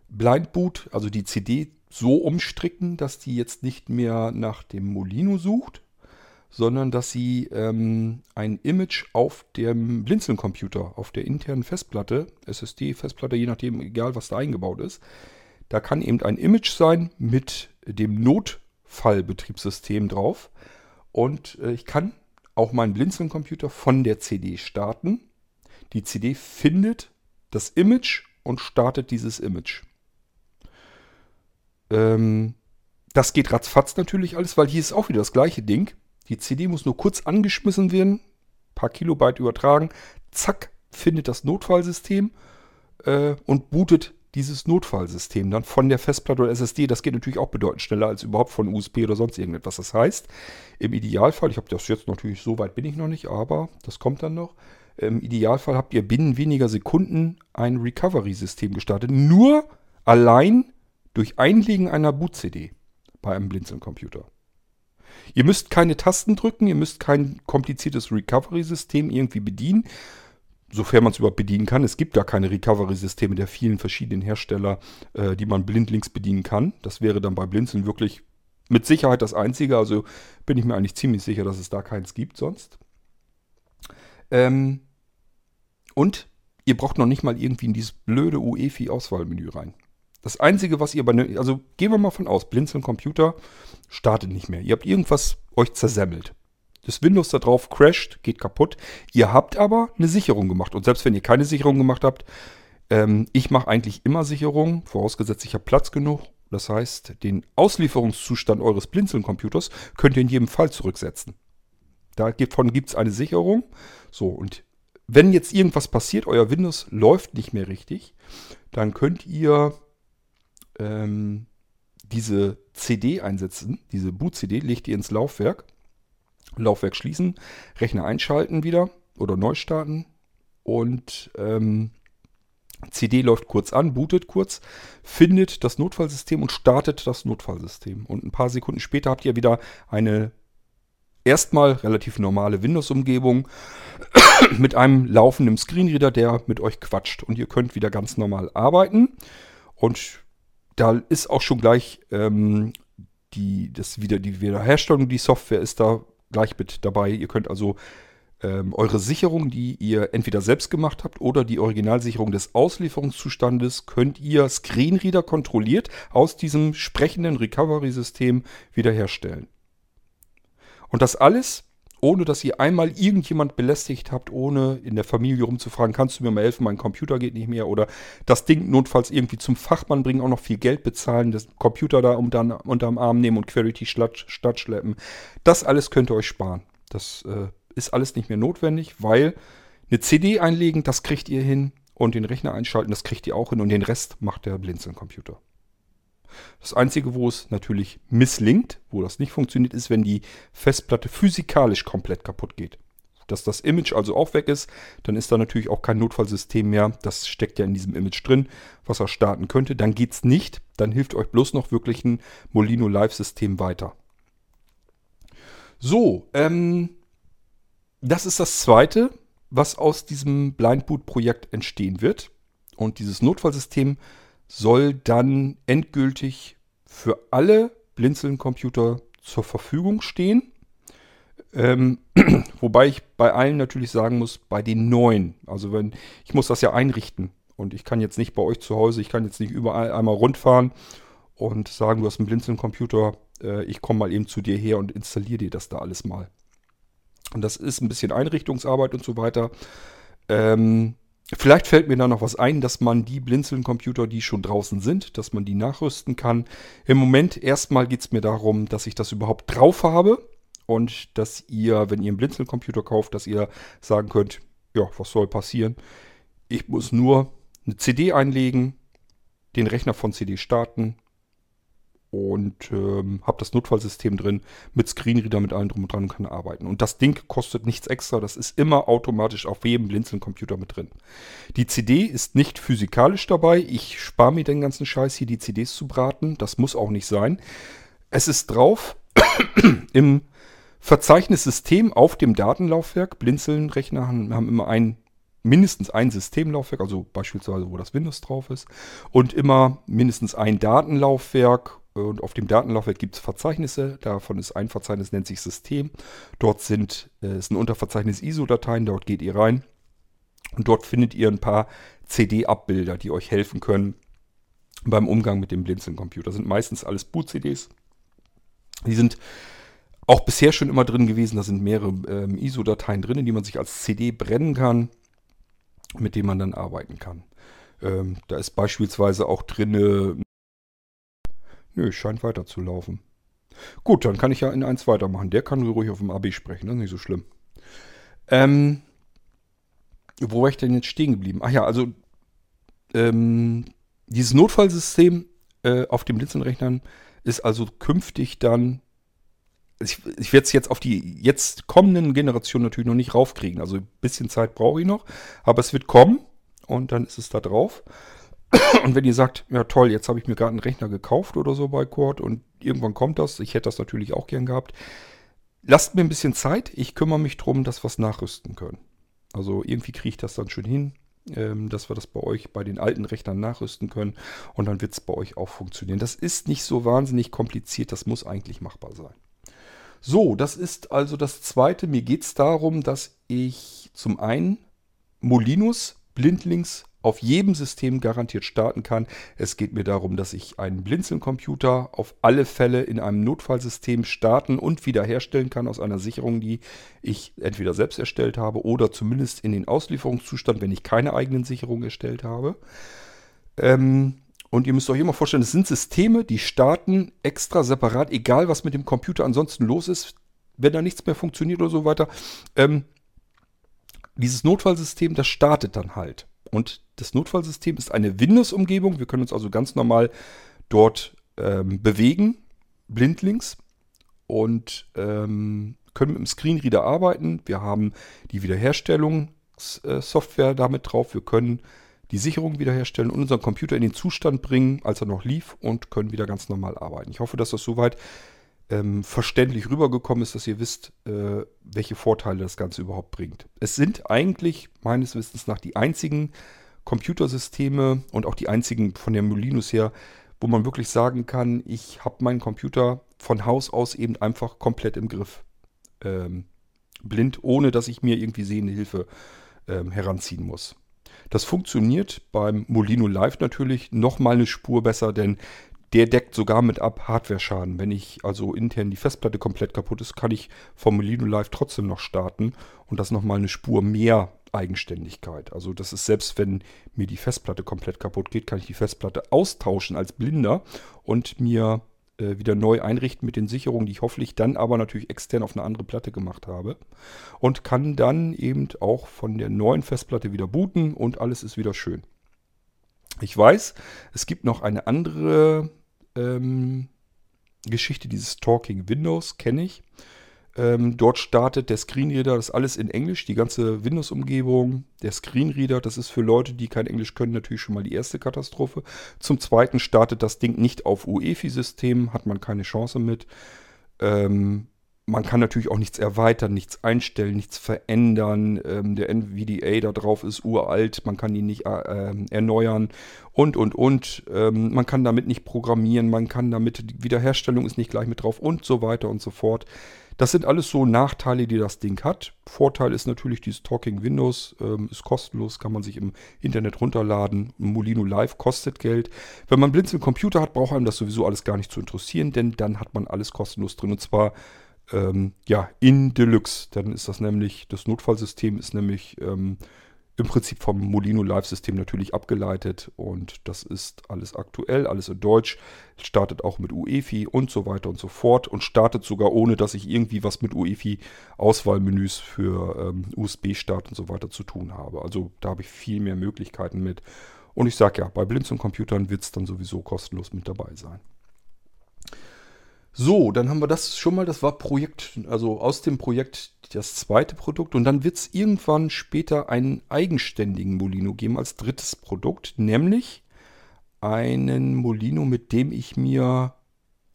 A: Blindboot, also die CD, so umstricken, dass die jetzt nicht mehr nach dem Molino sucht, sondern dass sie ähm, ein Image auf dem Blinzeln-Computer, auf der internen Festplatte, SSD-Festplatte, je nachdem, egal was da eingebaut ist, da kann eben ein Image sein mit dem Notfallbetriebssystem drauf. Und äh, ich kann auch meinen Blinzeln-Computer von der CD starten. Die CD findet das Image und startet dieses Image. Ähm, das geht ratzfatz natürlich alles, weil hier ist auch wieder das gleiche Ding. Die CD muss nur kurz angeschmissen werden, paar Kilobyte übertragen, zack, findet das Notfallsystem äh, und bootet dieses Notfallsystem dann von der Festplatte oder SSD. Das geht natürlich auch bedeutend schneller als überhaupt von USB oder sonst irgendetwas. Das heißt, im Idealfall, ich habe das jetzt natürlich, so weit bin ich noch nicht, aber das kommt dann noch. Im Idealfall habt ihr binnen weniger Sekunden ein Recovery-System gestartet. Nur allein durch Einlegen einer Boot-CD bei einem Blinzeln-Computer. Ihr müsst keine Tasten drücken, ihr müsst kein kompliziertes Recovery-System irgendwie bedienen sofern man es überhaupt bedienen kann. Es gibt gar keine Recovery-Systeme der vielen verschiedenen Hersteller, äh, die man blindlings bedienen kann. Das wäre dann bei Blinzeln wirklich mit Sicherheit das einzige. Also bin ich mir eigentlich ziemlich sicher, dass es da keins gibt sonst. Ähm, und ihr braucht noch nicht mal irgendwie in dieses blöde UEFI-Auswahlmenü rein. Das Einzige, was ihr bei... Also gehen wir mal von aus, Blinzeln Computer startet nicht mehr. Ihr habt irgendwas euch zersemmelt. Das Windows da drauf crasht, geht kaputt. Ihr habt aber eine Sicherung gemacht. Und selbst wenn ihr keine Sicherung gemacht habt, ähm, ich mache eigentlich immer Sicherung, vorausgesetzt ich habe Platz genug. Das heißt, den Auslieferungszustand eures Blinzeln-Computers könnt ihr in jedem Fall zurücksetzen. Davon gibt es eine Sicherung. So, und wenn jetzt irgendwas passiert, euer Windows läuft nicht mehr richtig, dann könnt ihr ähm, diese CD einsetzen, diese Boot-CD, legt ihr ins Laufwerk Laufwerk schließen, Rechner einschalten wieder oder neu starten und ähm, CD läuft kurz an, bootet kurz, findet das Notfallsystem und startet das Notfallsystem. Und ein paar Sekunden später habt ihr wieder eine erstmal relativ normale Windows-Umgebung mit einem laufenden Screenreader, der mit euch quatscht. Und ihr könnt wieder ganz normal arbeiten. Und da ist auch schon gleich ähm, die, das wieder, die Wiederherstellung, die Software ist da gleich mit dabei. Ihr könnt also ähm, eure Sicherung, die ihr entweder selbst gemacht habt oder die Originalsicherung des Auslieferungszustandes, könnt ihr Screenreader kontrolliert aus diesem sprechenden Recovery-System wiederherstellen. Und das alles ohne dass ihr einmal irgendjemand belästigt habt, ohne in der Familie rumzufragen, kannst du mir mal helfen, mein Computer geht nicht mehr oder das Ding notfalls irgendwie zum Fachmann bringen, auch noch viel Geld bezahlen, das Computer da unter, unterm Arm nehmen und Querity statt schleppen. Das alles könnt ihr euch sparen. Das äh, ist alles nicht mehr notwendig, weil eine CD einlegen, das kriegt ihr hin und den Rechner einschalten, das kriegt ihr auch hin und den Rest macht der Blinzeln-Computer. Das Einzige, wo es natürlich misslingt, wo das nicht funktioniert, ist, wenn die Festplatte physikalisch komplett kaputt geht. Dass das Image also auch weg ist, dann ist da natürlich auch kein Notfallsystem mehr. Das steckt ja in diesem Image drin, was er starten könnte. Dann geht es nicht. Dann hilft euch bloß noch wirklich ein Molino Live-System weiter. So, ähm, das ist das Zweite, was aus diesem Blindboot-Projekt entstehen wird. Und dieses Notfallsystem soll dann endgültig für alle Blinzeln-Computer zur Verfügung stehen. Ähm, wobei ich bei allen natürlich sagen muss, bei den neuen. Also wenn, ich muss das ja einrichten. Und ich kann jetzt nicht bei euch zu Hause, ich kann jetzt nicht überall einmal rundfahren und sagen, du hast einen Blinzeln-Computer, äh, ich komme mal eben zu dir her und installiere dir das da alles mal. Und das ist ein bisschen Einrichtungsarbeit und so weiter. Ähm, Vielleicht fällt mir da noch was ein, dass man die Blinzeln-Computer, die schon draußen sind, dass man die nachrüsten kann. Im Moment erstmal geht es mir darum, dass ich das überhaupt drauf habe und dass ihr, wenn ihr einen Blinzeln-Computer kauft, dass ihr sagen könnt, ja, was soll passieren? Ich muss nur eine CD einlegen, den Rechner von CD starten, und ähm, habe das Notfallsystem drin mit Screenreader, mit allem drum und dran und kann arbeiten. Und das Ding kostet nichts extra, das ist immer automatisch auf jedem Blinzeln-Computer mit drin. Die CD ist nicht physikalisch dabei, ich spare mir den ganzen Scheiß hier, die CDs zu braten, das muss auch nicht sein. Es ist drauf im Verzeichnissystem auf dem Datenlaufwerk. Blinzeln-Rechner haben, haben immer ein mindestens ein Systemlaufwerk, also beispielsweise wo das Windows drauf ist, und immer mindestens ein Datenlaufwerk und auf dem Datenlaufwerk gibt es Verzeichnisse. Davon ist ein Verzeichnis, nennt sich System. Dort sind, äh, ist ein Unterverzeichnis ISO-Dateien, dort geht ihr rein. Und dort findet ihr ein paar CD-Abbilder, die euch helfen können beim Umgang mit dem Blinzeln-Computer. Sind meistens alles Boot-CDs. Die sind auch bisher schon immer drin gewesen. Da sind mehrere ähm, ISO-Dateien drin, die man sich als CD brennen kann, mit denen man dann arbeiten kann. Ähm, da ist beispielsweise auch drin Nö, scheint weiterzulaufen. Gut, dann kann ich ja in eins weitermachen. Der kann ruhig auf dem AB sprechen, das ist nicht so schlimm. Ähm, wo war ich denn jetzt stehen geblieben? Ach ja, also ähm, dieses Notfallsystem äh, auf den Blinzelrechnern ist also künftig dann ich, ich werde es jetzt auf die jetzt kommenden Generationen natürlich noch nicht raufkriegen. Also ein bisschen Zeit brauche ich noch, aber es wird kommen und dann ist es da drauf. Und wenn ihr sagt, ja toll, jetzt habe ich mir gerade einen Rechner gekauft oder so bei Cord und irgendwann kommt das, ich hätte das natürlich auch gern gehabt, lasst mir ein bisschen Zeit. Ich kümmere mich darum, dass wir es nachrüsten können. Also irgendwie kriege ich das dann schon hin, ähm, dass wir das bei euch bei den alten Rechnern nachrüsten können. Und dann wird es bei euch auch funktionieren. Das ist nicht so wahnsinnig kompliziert. Das muss eigentlich machbar sein. So, das ist also das zweite. Mir geht es darum, dass ich zum einen Molinos blindlings auf jedem System garantiert starten kann. Es geht mir darum, dass ich einen Blinzeln-Computer auf alle Fälle in einem Notfallsystem starten und wiederherstellen kann aus einer Sicherung, die ich entweder selbst erstellt habe oder zumindest in den Auslieferungszustand, wenn ich keine eigenen Sicherungen erstellt habe. Ähm, und ihr müsst euch immer vorstellen, es sind Systeme, die starten extra separat, egal was mit dem Computer ansonsten los ist, wenn da nichts mehr funktioniert oder so weiter. Ähm, dieses Notfallsystem, das startet dann halt. Und das Notfallsystem ist eine Windows-Umgebung. Wir können uns also ganz normal dort ähm, bewegen, blindlings. Und ähm, können mit dem Screenreader arbeiten. Wir haben die Wiederherstellungssoftware damit drauf. Wir können die Sicherung wiederherstellen und unseren Computer in den Zustand bringen, als er noch lief und können wieder ganz normal arbeiten. Ich hoffe, dass das soweit ähm, verständlich rübergekommen ist, dass ihr wisst, äh, welche Vorteile das Ganze überhaupt bringt. Es sind eigentlich meines Wissens nach die einzigen Computersysteme und auch die einzigen von der Molinus her, wo man wirklich sagen kann, ich habe meinen Computer von Haus aus eben einfach komplett im Griff. Ähm, blind, ohne dass ich mir irgendwie sehende Hilfe ähm, heranziehen muss. Das funktioniert beim Molino Live natürlich nochmal eine Spur besser, denn der deckt sogar mit ab Hardware-Schaden. Wenn ich also intern die Festplatte komplett kaputt ist, kann ich vom Molino Live trotzdem noch starten und das nochmal eine Spur mehr Eigenständigkeit. Also das ist selbst, wenn mir die Festplatte komplett kaputt geht, kann ich die Festplatte austauschen als Blinder und mir äh, wieder neu einrichten mit den Sicherungen, die ich hoffentlich dann aber natürlich extern auf eine andere Platte gemacht habe. Und kann dann eben auch von der neuen Festplatte wieder booten und alles ist wieder schön. Ich weiß, es gibt noch eine andere ähm, Geschichte, dieses Talking Windows, kenne ich. Ähm, dort startet der Screenreader, das ist alles in Englisch, die ganze Windows-Umgebung. Der Screenreader, das ist für Leute, die kein Englisch können, natürlich schon mal die erste Katastrophe. Zum Zweiten startet das Ding nicht auf UEFI-System, hat man keine Chance mit. Ähm, man kann natürlich auch nichts erweitern, nichts einstellen, nichts verändern. Ähm, der NVDA da drauf ist uralt, man kann ihn nicht äh, ähm, erneuern und, und, und. Ähm, man kann damit nicht programmieren, man kann damit, die Wiederherstellung ist nicht gleich mit drauf und so weiter und so fort. Das sind alles so Nachteile, die das Ding hat. Vorteil ist natürlich dieses Talking Windows, ähm, ist kostenlos, kann man sich im Internet runterladen. Molino Live kostet Geld. Wenn man Blinzeln Computer hat, braucht einem das sowieso alles gar nicht zu interessieren, denn dann hat man alles kostenlos drin. Und zwar ähm, ja, in Deluxe. Dann ist das nämlich, das Notfallsystem ist nämlich ähm, im Prinzip vom Molino Live-System natürlich abgeleitet und das ist alles aktuell, alles in Deutsch, startet auch mit UEFI und so weiter und so fort und startet sogar ohne, dass ich irgendwie was mit UEFI-Auswahlmenüs für ähm, USB-Start und so weiter zu tun habe. Also da habe ich viel mehr Möglichkeiten mit. Und ich sage ja, bei Blinzeln Computern wird es dann sowieso kostenlos mit dabei sein. So, dann haben wir das schon mal, das war Projekt, also aus dem Projekt das zweite Produkt und dann wird es irgendwann später einen eigenständigen Molino geben als drittes Produkt, nämlich einen Molino, mit dem ich mir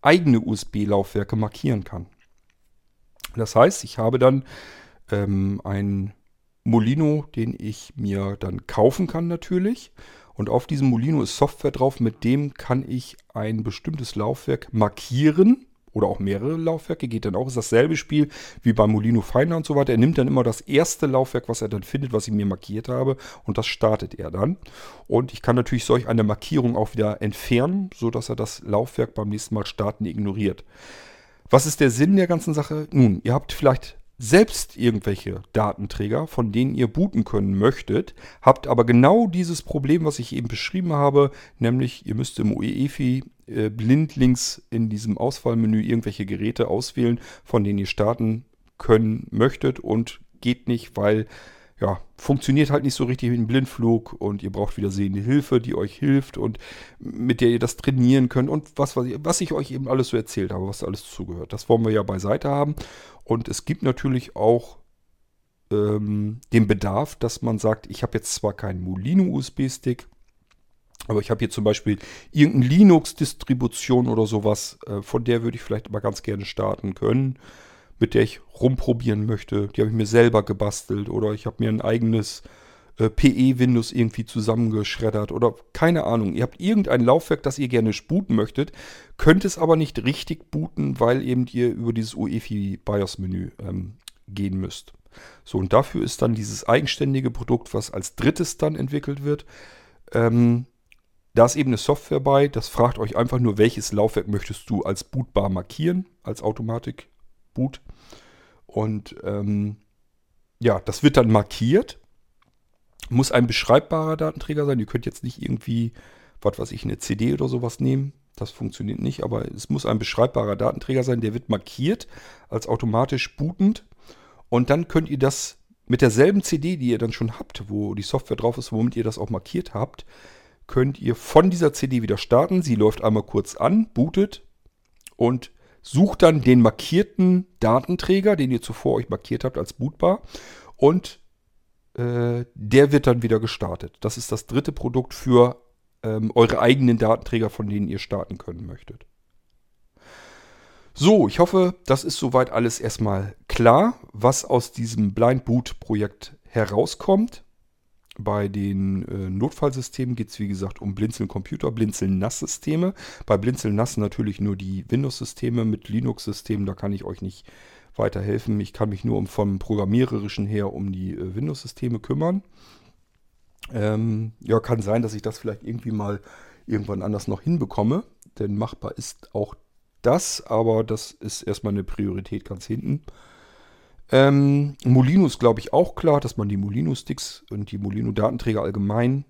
A: eigene USB-Laufwerke markieren kann. Das heißt, ich habe dann ähm, einen Molino, den ich mir dann kaufen kann natürlich. Und auf diesem Molino ist Software drauf, mit dem kann ich ein bestimmtes Laufwerk markieren oder auch mehrere Laufwerke, geht dann auch, ist dasselbe Spiel wie beim Molino Finder und so weiter. Er nimmt dann immer das erste Laufwerk, was er dann findet, was ich mir markiert habe und das startet er dann. Und ich kann natürlich solch eine Markierung auch wieder entfernen, sodass er das Laufwerk beim nächsten Mal starten ignoriert. Was ist der Sinn der ganzen Sache? Nun, ihr habt vielleicht selbst irgendwelche Datenträger, von denen ihr booten können möchtet, habt aber genau dieses Problem, was ich eben beschrieben habe, nämlich ihr müsst im UEFI äh, blindlings in diesem Auswahlmenü irgendwelche Geräte auswählen, von denen ihr starten können möchtet und geht nicht, weil ja, funktioniert halt nicht so richtig wie ein Blindflug und ihr braucht wieder sehende Hilfe, die euch hilft und mit der ihr das trainieren könnt und was, was, ich, was ich euch eben alles so erzählt habe, was alles zugehört. Das wollen wir ja beiseite haben. Und es gibt natürlich auch ähm, den Bedarf, dass man sagt, ich habe jetzt zwar keinen Molino-USB-Stick, aber ich habe hier zum Beispiel irgendeine Linux-Distribution oder sowas, äh, von der würde ich vielleicht mal ganz gerne starten können. Mit der ich rumprobieren möchte. Die habe ich mir selber gebastelt oder ich habe mir ein eigenes äh, PE-Windows irgendwie zusammengeschreddert oder keine Ahnung. Ihr habt irgendein Laufwerk, das ihr gerne booten möchtet, könnt es aber nicht richtig booten, weil eben ihr über dieses UEFI BIOS-Menü ähm, gehen müsst. So, und dafür ist dann dieses eigenständige Produkt, was als drittes dann entwickelt wird. Ähm, da ist eben eine Software bei, das fragt euch einfach nur, welches Laufwerk möchtest du als bootbar markieren, als Automatik-Boot. Und ähm, ja, das wird dann markiert. Muss ein beschreibbarer Datenträger sein. Ihr könnt jetzt nicht irgendwie, was weiß ich, eine CD oder sowas nehmen. Das funktioniert nicht, aber es muss ein beschreibbarer Datenträger sein. Der wird markiert als automatisch bootend. Und dann könnt ihr das mit derselben CD, die ihr dann schon habt, wo die Software drauf ist, womit ihr das auch markiert habt, könnt ihr von dieser CD wieder starten. Sie läuft einmal kurz an, bootet und sucht dann den markierten Datenträger, den ihr zuvor euch markiert habt als bootbar und äh, der wird dann wieder gestartet. Das ist das dritte Produkt für ähm, eure eigenen Datenträger, von denen ihr starten können möchtet. So, ich hoffe, das ist soweit alles erstmal klar, was aus diesem Blind Boot Projekt herauskommt. Bei den äh, Notfallsystemen geht es wie gesagt um Blinzeln Computer, Blinzeln NAS-Systeme. Bei Blinzeln NAS natürlich nur die Windows-Systeme mit Linux-Systemen, da kann ich euch nicht weiterhelfen. Ich kann mich nur um, vom Programmiererischen her um die äh, Windows-Systeme kümmern. Ähm, ja, kann sein, dass ich das vielleicht irgendwie mal irgendwann anders noch hinbekomme, denn machbar ist auch das, aber das ist erstmal eine Priorität ganz hinten. Ähm, Molino ist, glaube ich, auch klar, dass man die Molino-Sticks und die Molino-Datenträger allgemein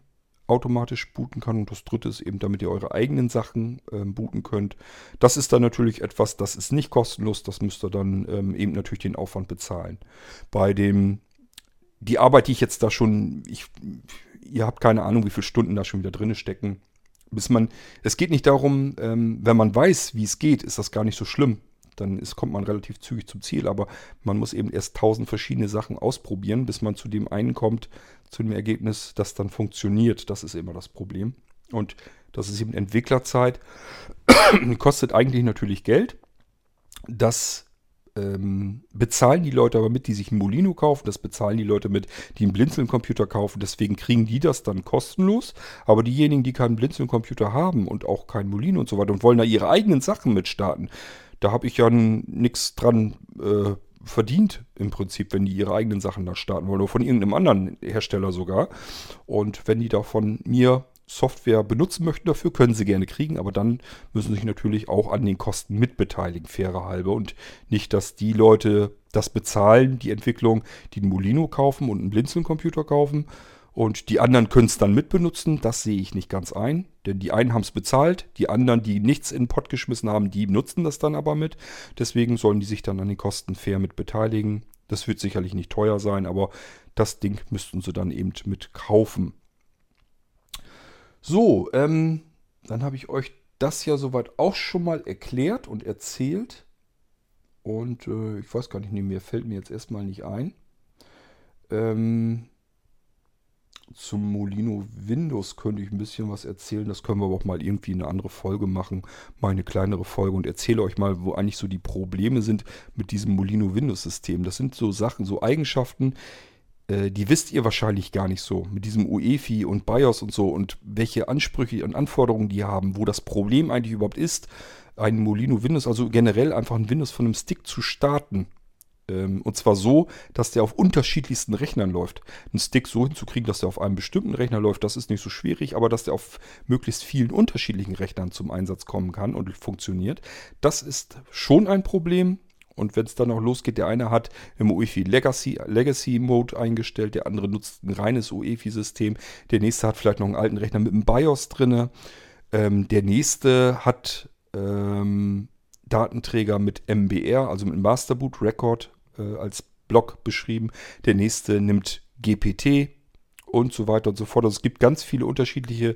A: automatisch booten kann. Und das dritte ist eben, damit ihr eure eigenen Sachen ähm, booten könnt. Das ist dann natürlich etwas, das ist nicht kostenlos. Das müsst ihr dann ähm, eben natürlich den Aufwand bezahlen. Bei dem, die Arbeit, die ich jetzt da schon, ich, ihr habt keine Ahnung, wie viele Stunden da schon wieder drin stecken bis man, es geht nicht darum, ähm, wenn man weiß, wie es geht, ist das gar nicht so schlimm. Dann ist, kommt man relativ zügig zum Ziel, aber man muss eben erst tausend verschiedene Sachen ausprobieren, bis man zu dem einen kommt, zu dem Ergebnis, das dann funktioniert. Das ist immer das Problem. Und das ist eben Entwicklerzeit. Kostet eigentlich natürlich Geld. Das ähm, bezahlen die Leute aber mit, die sich einen Molino kaufen. Das bezahlen die Leute mit, die einen Blinzeln-Computer kaufen. Deswegen kriegen die das dann kostenlos. Aber diejenigen, die keinen Blinzeln-Computer haben und auch keinen Molino und so weiter und wollen da ihre eigenen Sachen mitstarten, da habe ich ja nichts dran äh, verdient im Prinzip, wenn die ihre eigenen Sachen da starten wollen. Oder von irgendeinem anderen Hersteller sogar. Und wenn die da von mir Software benutzen möchten dafür, können sie gerne kriegen, aber dann müssen sie sich natürlich auch an den Kosten mitbeteiligen, fairer halber. Und nicht, dass die Leute das bezahlen, die Entwicklung, die einen Molino kaufen und einen Blinzeln-Computer kaufen und die anderen können es dann mitbenutzen. Das sehe ich nicht ganz ein, denn die einen haben es bezahlt, die anderen, die nichts in den Pott geschmissen haben, die nutzen das dann aber mit. Deswegen sollen die sich dann an den Kosten fair mit beteiligen. Das wird sicherlich nicht teuer sein, aber das Ding müssten sie dann eben mit kaufen. So, ähm, dann habe ich euch das ja soweit auch schon mal erklärt und erzählt. Und äh, ich weiß gar nicht, mir fällt mir jetzt erstmal nicht ein. Ähm, zum Molino Windows könnte ich ein bisschen was erzählen. Das können wir aber auch mal irgendwie in eine andere Folge machen. Mal eine kleinere Folge und erzähle euch mal, wo eigentlich so die Probleme sind mit diesem Molino Windows System. Das sind so Sachen, so Eigenschaften, äh, die wisst ihr wahrscheinlich gar nicht so mit diesem UEFI und BIOS und so und welche Ansprüche und Anforderungen die haben, wo das Problem eigentlich überhaupt ist, ein Molino Windows, also generell einfach ein Windows von einem Stick zu starten. Ähm, und zwar so, dass der auf unterschiedlichsten Rechnern läuft. Einen Stick so hinzukriegen, dass der auf einem bestimmten Rechner läuft, das ist nicht so schwierig, aber dass der auf möglichst vielen unterschiedlichen Rechnern zum Einsatz kommen kann und funktioniert, das ist schon ein Problem. Und wenn es dann noch losgeht, der eine hat im UEFI Legacy, Legacy Mode eingestellt, der andere nutzt ein reines UEFI-System, der nächste hat vielleicht noch einen alten Rechner mit einem BIOS drin, ähm, der nächste hat ähm, Datenträger mit MBR, also mit Master Boot Record äh, als Block beschrieben, der nächste nimmt GPT und so weiter und so fort. Also es gibt ganz viele unterschiedliche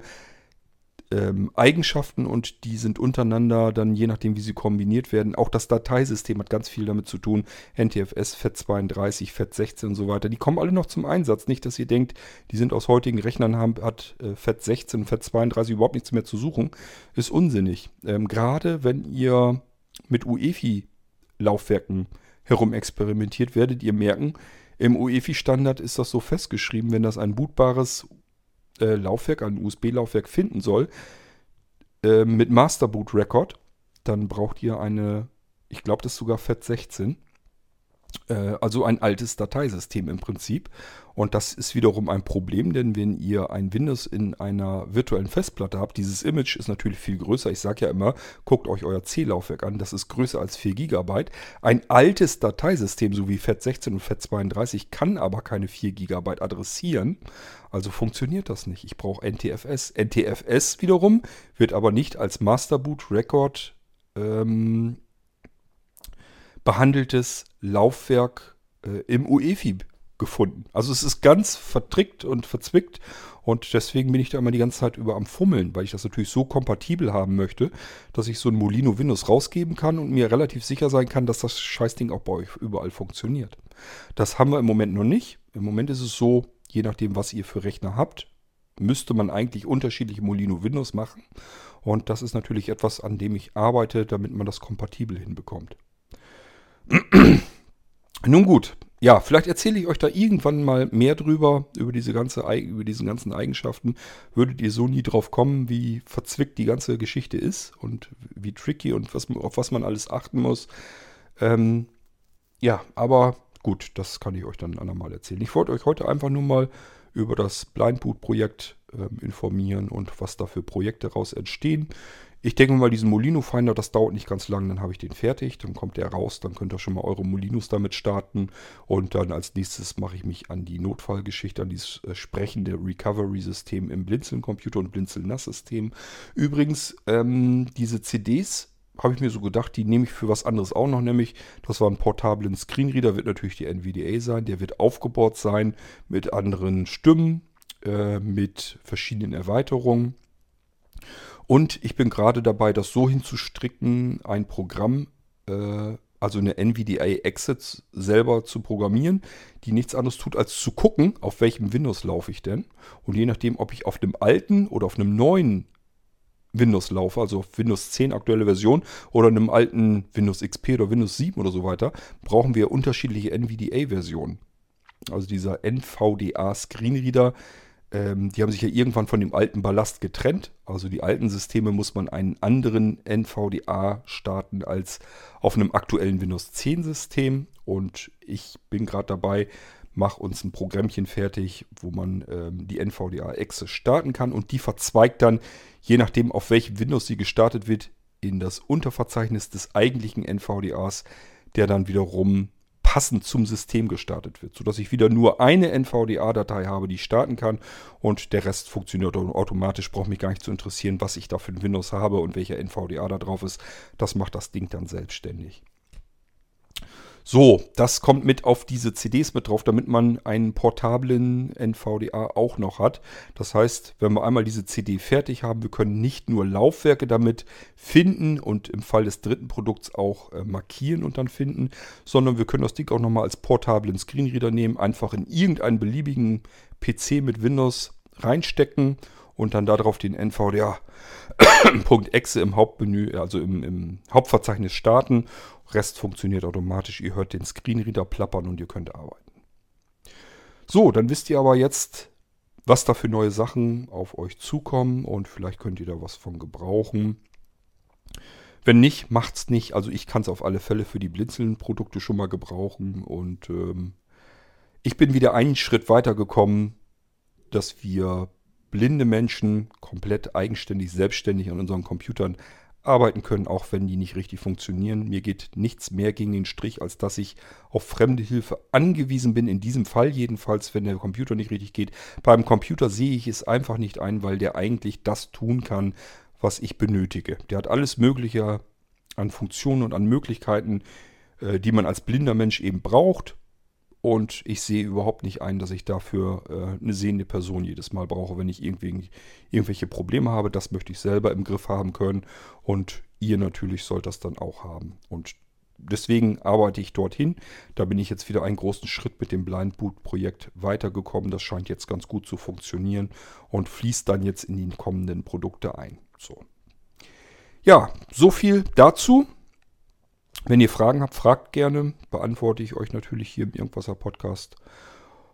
A: ähm, Eigenschaften und die sind untereinander dann, je nachdem wie sie kombiniert werden, auch das Dateisystem hat ganz viel damit zu tun. NTFS, FAT32, FAT16 und so weiter, die kommen alle noch zum Einsatz. Nicht, dass ihr denkt, die sind aus heutigen Rechnern, haben, hat äh, FAT16, FAT32 überhaupt nichts mehr zu suchen. Ist unsinnig. Ähm, Gerade wenn ihr mit UEFI-Laufwerken herum experimentiert, werdet ihr merken, im UEFI-Standard ist das so festgeschrieben, wenn das ein bootbares äh, Laufwerk, ein USB-Laufwerk finden soll, äh, mit Masterboot Record, dann braucht ihr eine, ich glaube, das ist sogar FAT16 äh, also ein altes Dateisystem im Prinzip. Und das ist wiederum ein Problem, denn wenn ihr ein Windows in einer virtuellen Festplatte habt, dieses Image ist natürlich viel größer. Ich sage ja immer, guckt euch euer C-Laufwerk an, das ist größer als 4 GB. Ein altes Dateisystem, so wie FAT16 und FAT32, kann aber keine 4 GB adressieren. Also funktioniert das nicht. Ich brauche NTFS. NTFS wiederum wird aber nicht als Masterboot Record ähm, behandeltes Laufwerk äh, im UEFI gefunden. Also es ist ganz vertrickt und verzwickt und deswegen bin ich da immer die ganze Zeit über am Fummeln, weil ich das natürlich so kompatibel haben möchte, dass ich so ein Molino Windows rausgeben kann und mir relativ sicher sein kann, dass das Scheißding auch bei euch überall funktioniert. Das haben wir im Moment noch nicht. Im Moment ist es so, je nachdem, was ihr für Rechner habt, müsste man eigentlich unterschiedliche Molino Windows machen. Und das ist natürlich etwas, an dem ich arbeite, damit man das kompatibel hinbekommt. Nun gut, ja, vielleicht erzähle ich euch da irgendwann mal mehr drüber, über diese ganze, über diesen ganzen Eigenschaften. Würdet ihr so nie drauf kommen, wie verzwickt die ganze Geschichte ist und wie tricky und was, auf was man alles achten muss. Ähm, ja, aber gut, das kann ich euch dann andermal erzählen. Ich wollte euch heute einfach nur mal über das Blindboot-Projekt ähm, informieren und was da für Projekte daraus entstehen. Ich denke mal, diesen Molino Finder, das dauert nicht ganz lang, dann habe ich den fertig, dann kommt der raus, dann könnt ihr schon mal eure Molinos damit starten und dann als nächstes mache ich mich an die Notfallgeschichte, an dieses äh, sprechende Recovery-System im Blinzeln-Computer und Blinzeln-NAS-System. Übrigens, ähm, diese CDs habe ich mir so gedacht, die nehme ich für was anderes auch noch, nämlich das war ein portablen Screenreader, wird natürlich die NVDA sein, der wird aufgebaut sein mit anderen Stimmen, äh, mit verschiedenen Erweiterungen. Und ich bin gerade dabei, das so hinzustricken, ein Programm, äh, also eine NVDA Exit selber zu programmieren, die nichts anderes tut, als zu gucken, auf welchem Windows laufe ich denn. Und je nachdem, ob ich auf dem alten oder auf einem neuen Windows laufe, also auf Windows 10 aktuelle Version oder einem alten Windows XP oder Windows 7 oder so weiter, brauchen wir unterschiedliche NVDA-Versionen. Also dieser NVDA Screenreader ähm, die haben sich ja irgendwann von dem alten Ballast getrennt. Also die alten Systeme muss man einen anderen NVDA starten als auf einem aktuellen Windows 10 System. Und ich bin gerade dabei, mache uns ein Programmchen fertig, wo man ähm, die NVDA-Exe starten kann. Und die verzweigt dann, je nachdem auf welchem Windows sie gestartet wird, in das Unterverzeichnis des eigentlichen NVDAs, der dann wiederum passend zum System gestartet wird, sodass ich wieder nur eine NVDA-Datei habe, die ich starten kann und der Rest funktioniert automatisch. Braucht mich gar nicht zu interessieren, was ich da für ein Windows habe und welcher NVDA da drauf ist. Das macht das Ding dann selbstständig. So, das kommt mit auf diese CDs mit drauf, damit man einen portablen NVDA auch noch hat. Das heißt, wenn wir einmal diese CD fertig haben, wir können nicht nur Laufwerke damit finden und im Fall des dritten Produkts auch äh, markieren und dann finden, sondern wir können das Ding auch nochmal als portablen Screenreader nehmen, einfach in irgendeinen beliebigen PC mit Windows reinstecken und dann darauf den NVDA.exe im Hauptmenü, also im, im Hauptverzeichnis starten Rest funktioniert automatisch. Ihr hört den Screenreader plappern und ihr könnt arbeiten. So, dann wisst ihr aber jetzt, was da für neue Sachen auf euch zukommen und vielleicht könnt ihr da was von gebrauchen. Wenn nicht, macht's nicht. Also ich kann es auf alle Fälle für die Blinzeln-Produkte schon mal gebrauchen und ähm, ich bin wieder einen Schritt weiter gekommen, dass wir blinde Menschen komplett eigenständig, selbstständig an unseren Computern arbeiten können, auch wenn die nicht richtig funktionieren. Mir geht nichts mehr gegen den Strich, als dass ich auf fremde Hilfe angewiesen bin. In diesem Fall jedenfalls, wenn der Computer nicht richtig geht. Beim Computer sehe ich es einfach nicht ein, weil der eigentlich das tun kann, was ich benötige. Der hat alles Mögliche an Funktionen und an Möglichkeiten, äh, die man als blinder Mensch eben braucht. Und ich sehe überhaupt nicht ein, dass ich dafür äh, eine sehende Person jedes Mal brauche, wenn ich irgendwie, irgendwelche Probleme habe. Das möchte ich selber im Griff haben können. Und ihr natürlich sollt das dann auch haben. Und deswegen arbeite ich dorthin. Da bin ich jetzt wieder einen großen Schritt mit dem Blind Boot Projekt weitergekommen. Das scheint jetzt ganz gut zu funktionieren und fließt dann jetzt in die kommenden Produkte ein. So. Ja, so viel dazu. Wenn ihr Fragen habt, fragt gerne. Beantworte ich euch natürlich hier im Irgendwasser Podcast.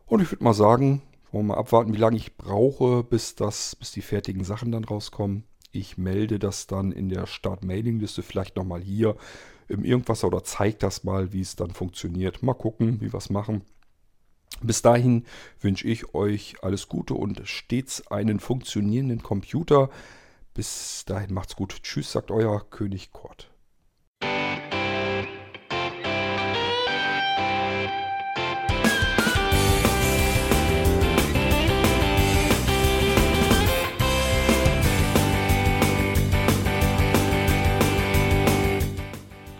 A: Und ich würde mal sagen, wollen wir mal abwarten, wie lange ich brauche, bis, das, bis die fertigen Sachen dann rauskommen. Ich melde das dann in der Start-Mailing-Liste vielleicht nochmal hier im Irgendwasser oder zeige das mal, wie es dann funktioniert. Mal gucken, wie wir es machen. Bis dahin wünsche ich euch alles Gute und stets einen funktionierenden Computer. Bis dahin macht's gut. Tschüss, sagt euer König Kort.